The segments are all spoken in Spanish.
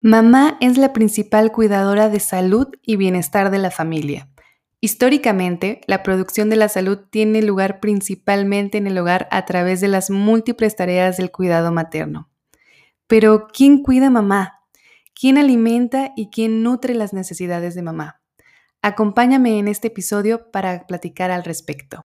Mamá es la principal cuidadora de salud y bienestar de la familia. Históricamente, la producción de la salud tiene lugar principalmente en el hogar a través de las múltiples tareas del cuidado materno. Pero, ¿quién cuida a mamá? ¿Quién alimenta y quién nutre las necesidades de mamá? Acompáñame en este episodio para platicar al respecto.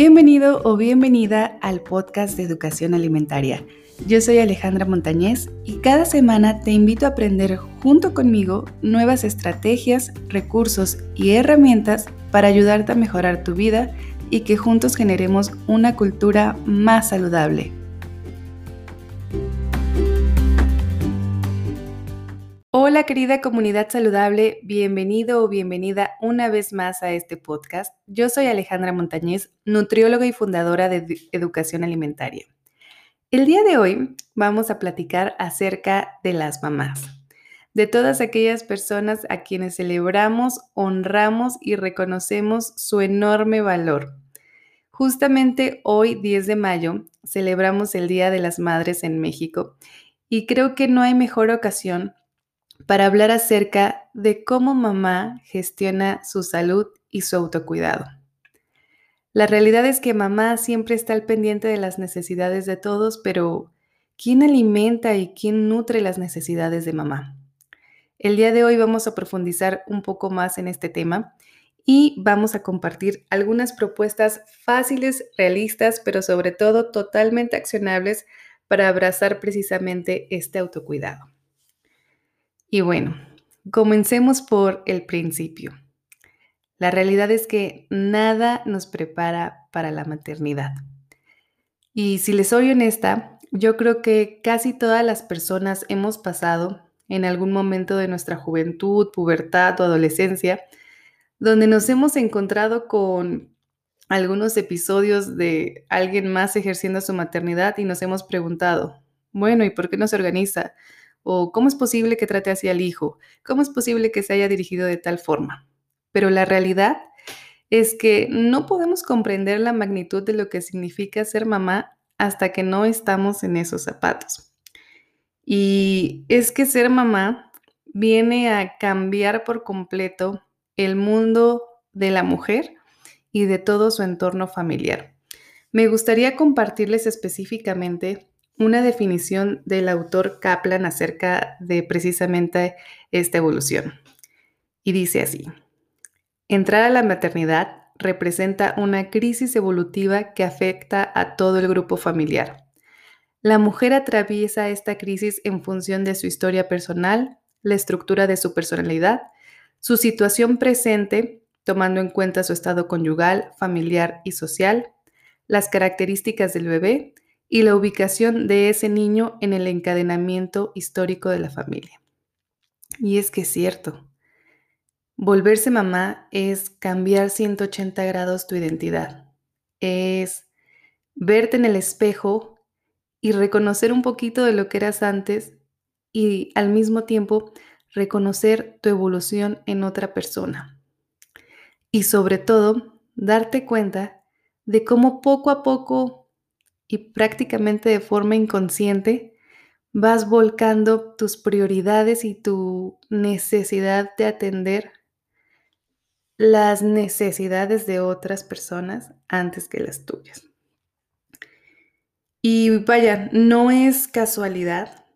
Bienvenido o bienvenida al podcast de Educación Alimentaria. Yo soy Alejandra Montañez y cada semana te invito a aprender junto conmigo nuevas estrategias, recursos y herramientas para ayudarte a mejorar tu vida y que juntos generemos una cultura más saludable. Hola querida comunidad saludable, bienvenido o bienvenida una vez más a este podcast. Yo soy Alejandra Montañez, nutrióloga y fundadora de Educación Alimentaria. El día de hoy vamos a platicar acerca de las mamás, de todas aquellas personas a quienes celebramos, honramos y reconocemos su enorme valor. Justamente hoy, 10 de mayo, celebramos el Día de las Madres en México y creo que no hay mejor ocasión para hablar acerca de cómo mamá gestiona su salud y su autocuidado. La realidad es que mamá siempre está al pendiente de las necesidades de todos, pero ¿quién alimenta y quién nutre las necesidades de mamá? El día de hoy vamos a profundizar un poco más en este tema y vamos a compartir algunas propuestas fáciles, realistas, pero sobre todo totalmente accionables para abrazar precisamente este autocuidado. Y bueno, comencemos por el principio. La realidad es que nada nos prepara para la maternidad. Y si les soy honesta, yo creo que casi todas las personas hemos pasado en algún momento de nuestra juventud, pubertad o adolescencia, donde nos hemos encontrado con algunos episodios de alguien más ejerciendo su maternidad y nos hemos preguntado, bueno, ¿y por qué no se organiza? O cómo es posible que trate así al hijo, cómo es posible que se haya dirigido de tal forma. Pero la realidad es que no podemos comprender la magnitud de lo que significa ser mamá hasta que no estamos en esos zapatos. Y es que ser mamá viene a cambiar por completo el mundo de la mujer y de todo su entorno familiar. Me gustaría compartirles específicamente una definición del autor Kaplan acerca de precisamente esta evolución. Y dice así, entrar a la maternidad representa una crisis evolutiva que afecta a todo el grupo familiar. La mujer atraviesa esta crisis en función de su historia personal, la estructura de su personalidad, su situación presente, tomando en cuenta su estado conyugal, familiar y social, las características del bebé y la ubicación de ese niño en el encadenamiento histórico de la familia. Y es que es cierto, volverse mamá es cambiar 180 grados tu identidad, es verte en el espejo y reconocer un poquito de lo que eras antes y al mismo tiempo reconocer tu evolución en otra persona. Y sobre todo, darte cuenta de cómo poco a poco y prácticamente de forma inconsciente vas volcando tus prioridades y tu necesidad de atender las necesidades de otras personas antes que las tuyas. Y vaya, no es casualidad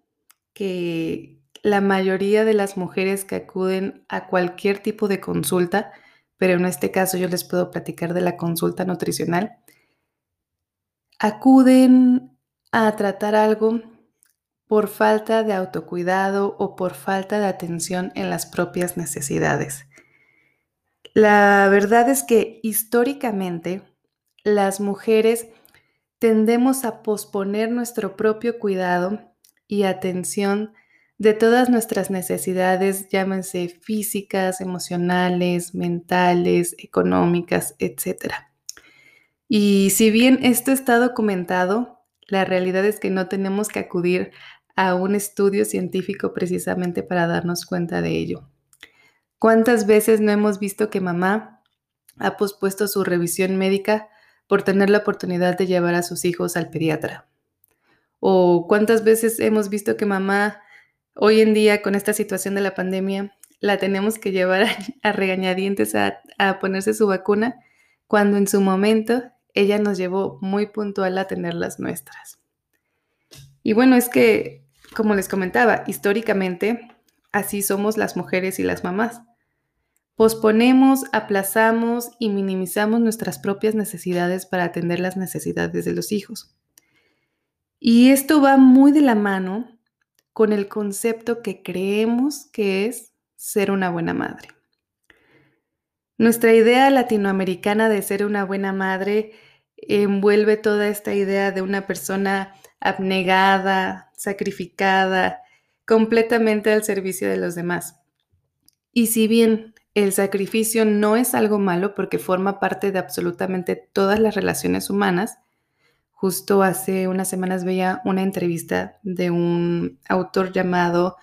que la mayoría de las mujeres que acuden a cualquier tipo de consulta, pero en este caso yo les puedo platicar de la consulta nutricional, acuden a tratar algo por falta de autocuidado o por falta de atención en las propias necesidades. La verdad es que históricamente las mujeres tendemos a posponer nuestro propio cuidado y atención de todas nuestras necesidades, llámense físicas, emocionales, mentales, económicas, etcétera. Y si bien esto está documentado, la realidad es que no tenemos que acudir a un estudio científico precisamente para darnos cuenta de ello. ¿Cuántas veces no hemos visto que mamá ha pospuesto su revisión médica por tener la oportunidad de llevar a sus hijos al pediatra. O cuántas veces hemos visto que mamá hoy en día con esta situación de la pandemia la tenemos que llevar a, regañadientes a, ponerse su vacuna cuando en su momento ella nos llevó muy puntual a tener las nuestras. Y bueno, es que, como les comentaba, históricamente así somos las mujeres y las mamás. Posponemos, aplazamos y minimizamos nuestras propias necesidades para atender las necesidades de los hijos. Y esto va muy de la mano con el concepto que creemos que es ser una buena madre. Nuestra idea latinoamericana de ser una buena madre envuelve toda esta idea de una persona abnegada, sacrificada, completamente al servicio de los demás. Y si bien el sacrificio no es algo malo porque forma parte de absolutamente todas las relaciones humanas, justo hace unas semanas veía una entrevista de un autor llamado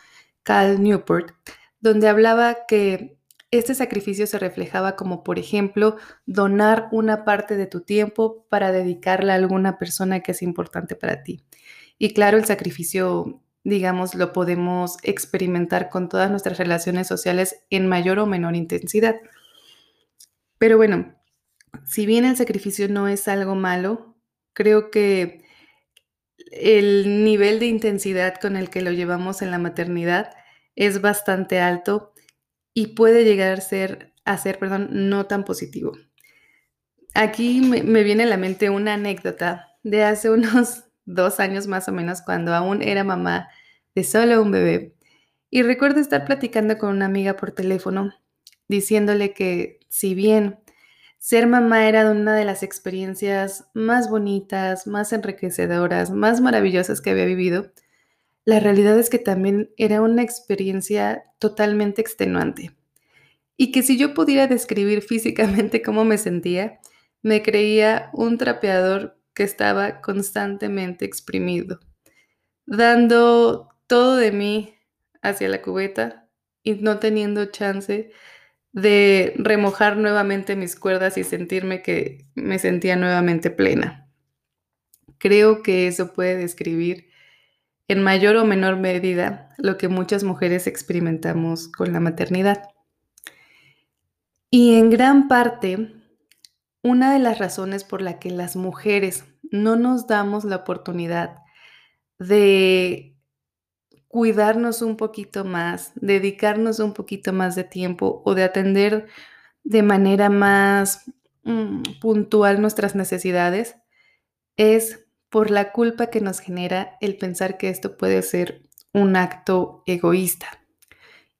Cal Newport, donde hablaba que este sacrificio se reflejaba como, por ejemplo, donar una parte de tu tiempo para dedicarla a alguna persona que es importante para ti. Y claro, el sacrificio, digamos, lo podemos experimentar con todas nuestras relaciones sociales en mayor o menor intensidad. Pero bueno, si bien el sacrificio no es algo malo, creo que el nivel de intensidad con el que lo llevamos en la maternidad es bastante alto y puede llegar a ser, a ser perdón, no tan positivo. Aquí me, me viene a la mente una anécdota de hace unos dos años más o menos, cuando aún era mamá de solo un bebé. Y recuerdo estar platicando con una amiga por teléfono, diciéndole que si bien ser mamá era una de las experiencias más bonitas, más enriquecedoras, más maravillosas que había vivido, la realidad es que también era una experiencia totalmente extenuante. Y que si yo pudiera describir físicamente cómo me sentía, me creía un trapeador que estaba constantemente exprimido, dando todo de mí hacia la cubeta y no teniendo chance de remojar nuevamente mis cuerdas y sentirme que me sentía nuevamente plena. Creo que eso puede describir en mayor o menor medida lo que muchas mujeres experimentamos con la maternidad. Y en gran parte, una de las razones por la que las mujeres no nos damos la oportunidad de cuidarnos un poquito más, dedicarnos un poquito más de tiempo o de atender de manera más mm, puntual nuestras necesidades, es por la culpa que nos genera el pensar que esto puede ser un acto egoísta.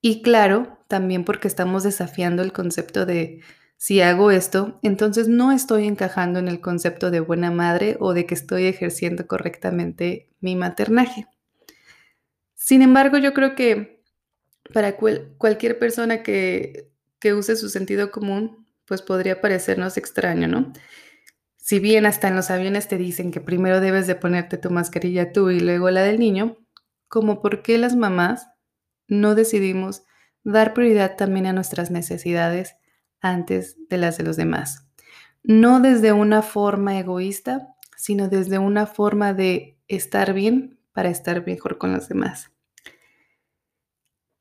Y claro, también porque estamos desafiando el concepto de si hago esto, entonces no estoy encajando en el concepto de buena madre o de que estoy ejerciendo correctamente mi maternaje. Sin embargo, yo creo que para cualquier persona que, que use su sentido común, pues podría parecernos extraño, ¿no? Si bien hasta en los aviones te dicen que primero debes de ponerte tu mascarilla tú y luego la del niño, como por qué las mamás no decidimos dar prioridad también a nuestras necesidades antes de las de los demás. No desde una forma egoísta, sino desde una forma de estar bien para estar mejor con los demás.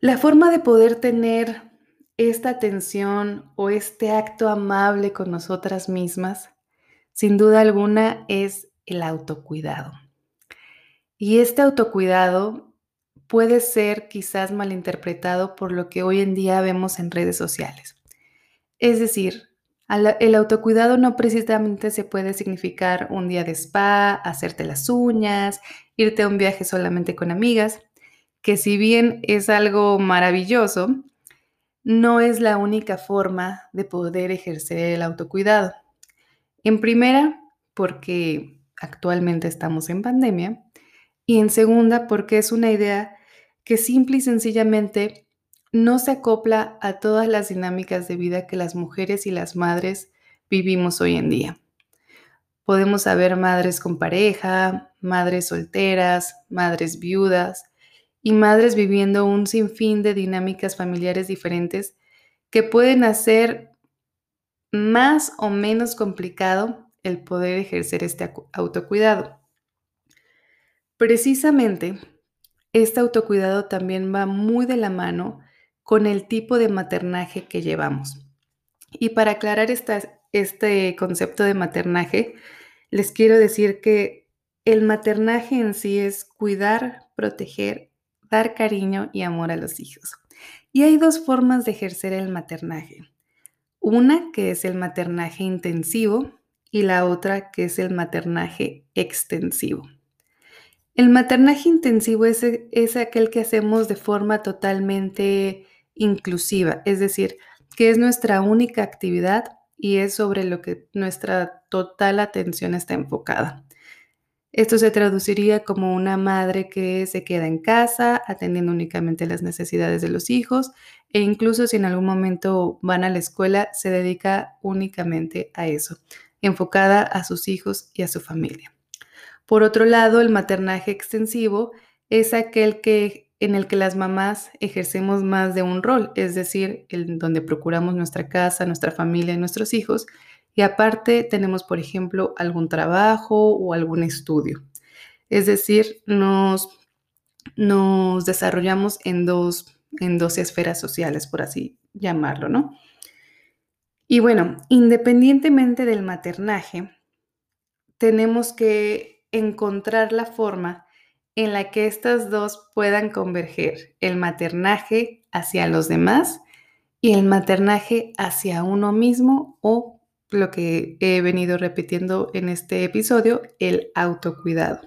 La forma de poder tener esta atención o este acto amable con nosotras mismas sin duda alguna es el autocuidado. Y este autocuidado puede ser quizás malinterpretado por lo que hoy en día vemos en redes sociales. Es decir, el autocuidado no precisamente se puede significar un día de spa, hacerte las uñas, irte a un viaje solamente con amigas, que si bien es algo maravilloso, no es la única forma de poder ejercer el autocuidado. En primera, porque actualmente estamos en pandemia. Y en segunda, porque es una idea que simple y sencillamente no se acopla a todas las dinámicas de vida que las mujeres y las madres vivimos hoy en día. Podemos haber madres con pareja, madres solteras, madres viudas y madres viviendo un sinfín de dinámicas familiares diferentes que pueden hacer más o menos complicado el poder ejercer este autocuidado. Precisamente, este autocuidado también va muy de la mano con el tipo de maternaje que llevamos. Y para aclarar este concepto de maternaje, les quiero decir que el maternaje en sí es cuidar, proteger, dar cariño y amor a los hijos. Y hay dos formas de ejercer el maternaje. Una que es el maternaje intensivo y la otra que es el maternaje extensivo. El maternaje intensivo es, es aquel que hacemos de forma totalmente inclusiva, es decir, que es nuestra única actividad y es sobre lo que nuestra total atención está enfocada. Esto se traduciría como una madre que se queda en casa atendiendo únicamente las necesidades de los hijos e incluso si en algún momento van a la escuela, se dedica únicamente a eso, enfocada a sus hijos y a su familia. Por otro lado, el maternaje extensivo es aquel que en el que las mamás ejercemos más de un rol, es decir, en donde procuramos nuestra casa, nuestra familia y nuestros hijos, y aparte tenemos, por ejemplo, algún trabajo o algún estudio. Es decir, nos, nos desarrollamos en dos, en dos esferas sociales, por así llamarlo, ¿no? Y bueno, independientemente del maternaje, tenemos que encontrar la forma en la que estas dos puedan converger, el maternaje hacia los demás y el maternaje hacia uno mismo o lo que he venido repitiendo en este episodio, el autocuidado.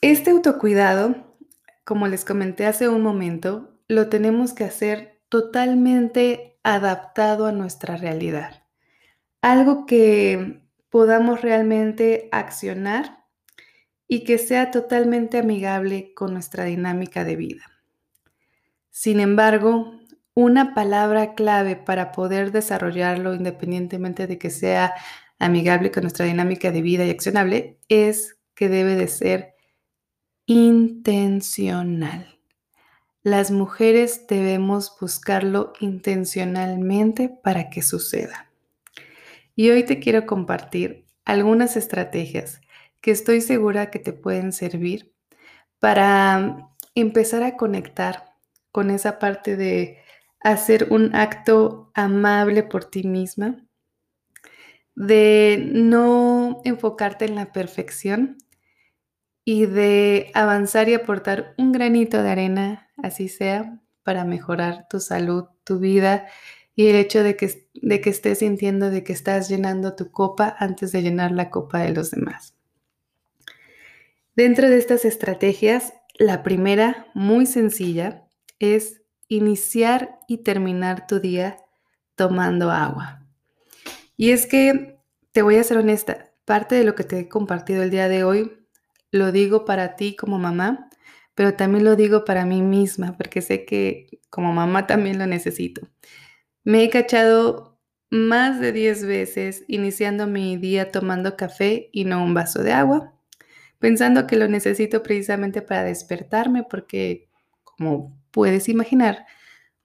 Este autocuidado, como les comenté hace un momento, lo tenemos que hacer totalmente adaptado a nuestra realidad. Algo que podamos realmente accionar y que sea totalmente amigable con nuestra dinámica de vida. Sin embargo, una palabra clave para poder desarrollarlo independientemente de que sea amigable con nuestra dinámica de vida y accionable es que debe de ser intencional. Las mujeres debemos buscarlo intencionalmente para que suceda. Y hoy te quiero compartir algunas estrategias que estoy segura que te pueden servir para empezar a conectar con esa parte de hacer un acto amable por ti misma, de no enfocarte en la perfección y de avanzar y aportar un granito de arena, así sea, para mejorar tu salud, tu vida y el hecho de que, de que estés sintiendo de que estás llenando tu copa antes de llenar la copa de los demás. Dentro de estas estrategias, la primera, muy sencilla, es iniciar y terminar tu día tomando agua. Y es que, te voy a ser honesta, parte de lo que te he compartido el día de hoy lo digo para ti como mamá, pero también lo digo para mí misma, porque sé que como mamá también lo necesito. Me he cachado más de 10 veces iniciando mi día tomando café y no un vaso de agua pensando que lo necesito precisamente para despertarme, porque como puedes imaginar,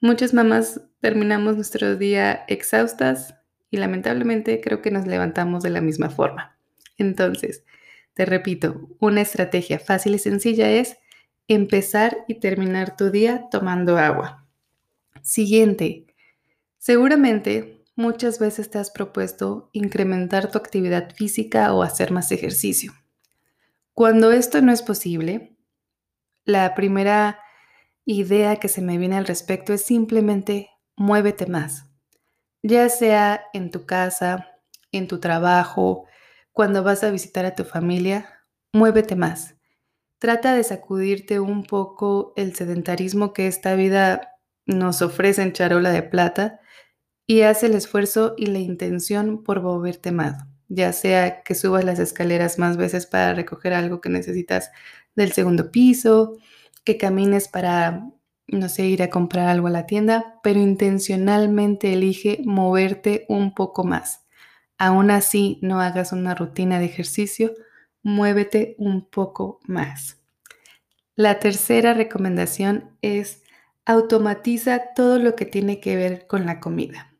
muchas mamás terminamos nuestro día exhaustas y lamentablemente creo que nos levantamos de la misma forma. Entonces, te repito, una estrategia fácil y sencilla es empezar y terminar tu día tomando agua. Siguiente, seguramente muchas veces te has propuesto incrementar tu actividad física o hacer más ejercicio. Cuando esto no es posible, la primera idea que se me viene al respecto es simplemente muévete más, ya sea en tu casa, en tu trabajo, cuando vas a visitar a tu familia, muévete más. Trata de sacudirte un poco el sedentarismo que esta vida nos ofrece en charola de plata y haz el esfuerzo y la intención por moverte más ya sea que subas las escaleras más veces para recoger algo que necesitas del segundo piso, que camines para, no sé, ir a comprar algo a la tienda, pero intencionalmente elige moverte un poco más. Aún así, no hagas una rutina de ejercicio, muévete un poco más. La tercera recomendación es automatiza todo lo que tiene que ver con la comida.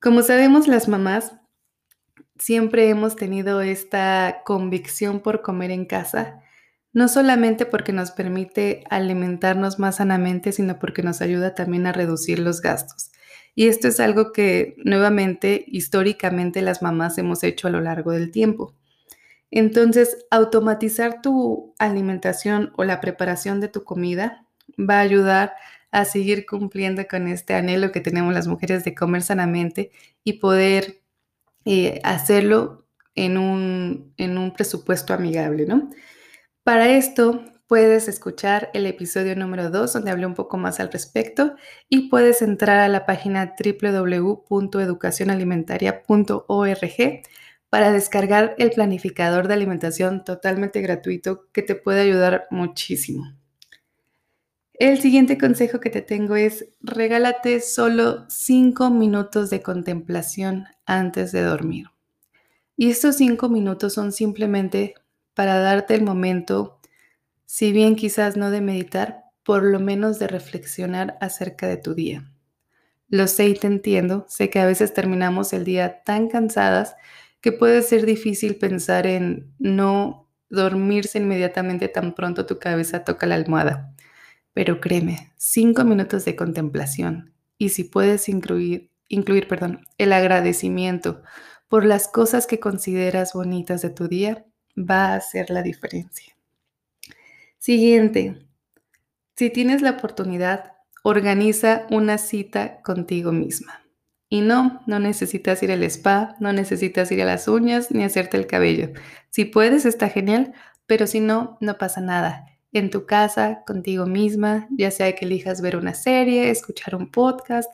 Como sabemos las mamás, siempre hemos tenido esta convicción por comer en casa, no solamente porque nos permite alimentarnos más sanamente, sino porque nos ayuda también a reducir los gastos. Y esto es algo que nuevamente, históricamente, las mamás hemos hecho a lo largo del tiempo. Entonces, automatizar tu alimentación o la preparación de tu comida va a ayudar a seguir cumpliendo con este anhelo que tenemos las mujeres de comer sanamente y poder eh, hacerlo en un, en un presupuesto amigable, ¿no? Para esto puedes escuchar el episodio número 2 donde hablé un poco más al respecto y puedes entrar a la página www.educacionalimentaria.org para descargar el planificador de alimentación totalmente gratuito que te puede ayudar muchísimo. El siguiente consejo que te tengo es regálate solo 5 minutos de contemplación antes de dormir. Y estos 5 minutos son simplemente para darte el momento, si bien quizás no de meditar, por lo menos de reflexionar acerca de tu día. Lo sé y te entiendo, sé que a veces terminamos el día tan cansadas que puede ser difícil pensar en no dormirse inmediatamente tan pronto tu cabeza toca la almohada. Pero créeme, cinco minutos de contemplación y si puedes incluir, incluir perdón, el agradecimiento por las cosas que consideras bonitas de tu día, va a hacer la diferencia. Siguiente, si tienes la oportunidad, organiza una cita contigo misma. Y no, no necesitas ir al spa, no necesitas ir a las uñas ni hacerte el cabello. Si puedes, está genial, pero si no, no pasa nada. En tu casa, contigo misma, ya sea que elijas ver una serie, escuchar un podcast,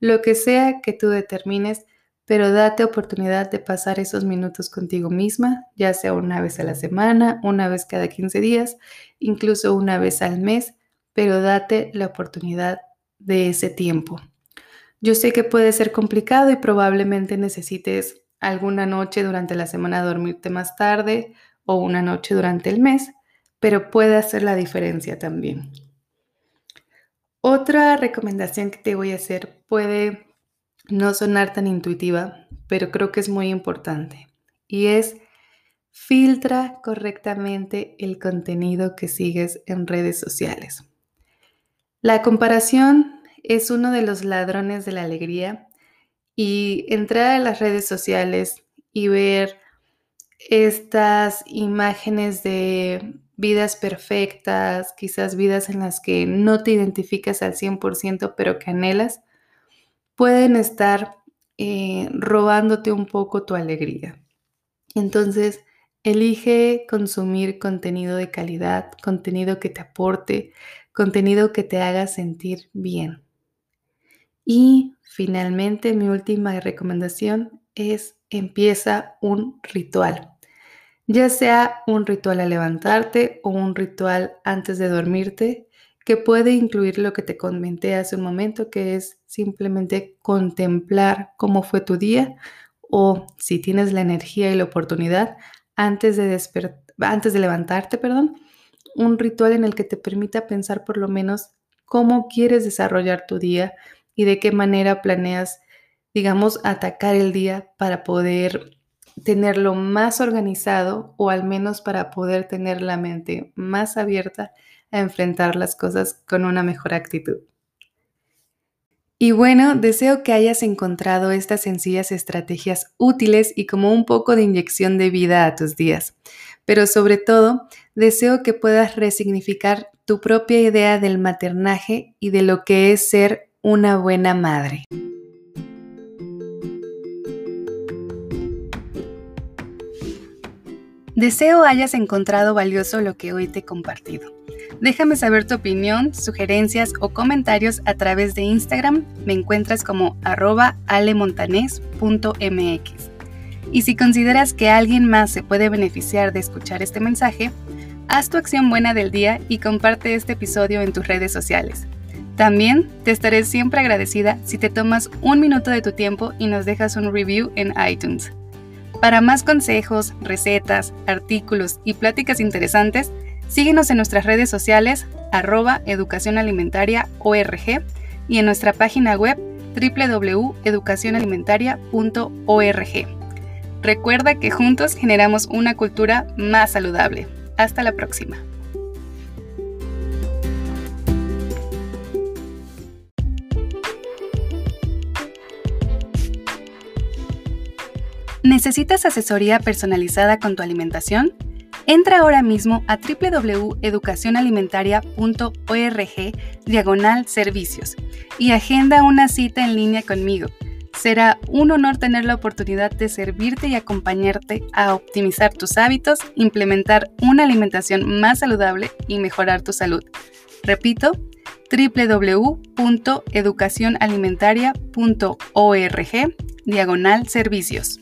lo que sea que tú determines, pero date oportunidad de pasar esos minutos contigo misma, ya sea una vez a la semana, una vez cada 15 días, incluso una vez al mes, pero date la oportunidad de ese tiempo. Yo sé que puede ser complicado y probablemente necesites alguna noche durante la semana dormirte más tarde o una noche durante el mes, pero puede hacer la diferencia también. Otra recomendación que te voy a hacer puede no sonar tan intuitiva, pero creo que es muy importante y es filtra correctamente el contenido que sigues en redes sociales. La comparación es uno de los ladrones de la alegría y entrar a las redes sociales y ver estas imágenes de vidas perfectas, quizás vidas en las que no te identificas al 100%, pero que anhelas, pueden estar eh, robándote un poco tu alegría. Entonces, elige consumir contenido de calidad, contenido que te aporte, contenido que te haga sentir bien. Y finalmente, mi última recomendación es empieza un ritual. Ya sea un ritual al levantarte o un ritual antes de dormirte, que puede incluir lo que te comenté hace un momento, que es simplemente contemplar cómo fue tu día o si tienes la energía y la oportunidad antes de, antes de levantarte, perdón, un ritual en el que te permita pensar por lo menos cómo quieres desarrollar tu día, y de qué manera planeas, digamos, atacar el día para poder tenerlo más organizado o al menos para poder tener la mente más abierta a enfrentar las cosas con una mejor actitud. Y bueno, deseo que hayas encontrado estas sencillas estrategias útiles y como un poco de inyección de vida a tus días. Pero sobre todo, deseo que puedas resignificar tu propia idea del maternaje y de lo que es ser una buena madre. Deseo hayas encontrado valioso lo que hoy te he compartido. Déjame saber tu opinión, sugerencias o comentarios a través de Instagram. Me encuentras como arroba alemontanes.mx. Y si consideras que alguien más se puede beneficiar de escuchar este mensaje, haz tu acción buena del día y comparte este episodio en tus redes sociales. También te estaré siempre agradecida si te tomas un minuto de tu tiempo y nos dejas un review en iTunes. Para más consejos, recetas, artículos y pláticas interesantes, síguenos en nuestras redes sociales arroba educacionalimentaria.org y en nuestra página web www.educacionalimentaria.org. Recuerda que juntos generamos una cultura más saludable. Hasta la próxima. ¿Necesitas asesoría personalizada con tu alimentación? Entra ahora mismo a www.educacionalimentaria.org diagonal servicios y agenda una cita en línea conmigo. Será un honor tener la oportunidad de servirte y acompañarte a optimizar tus hábitos, implementar una alimentación más saludable y mejorar tu salud. Repito, www.educacionalimentaria.org diagonal servicios.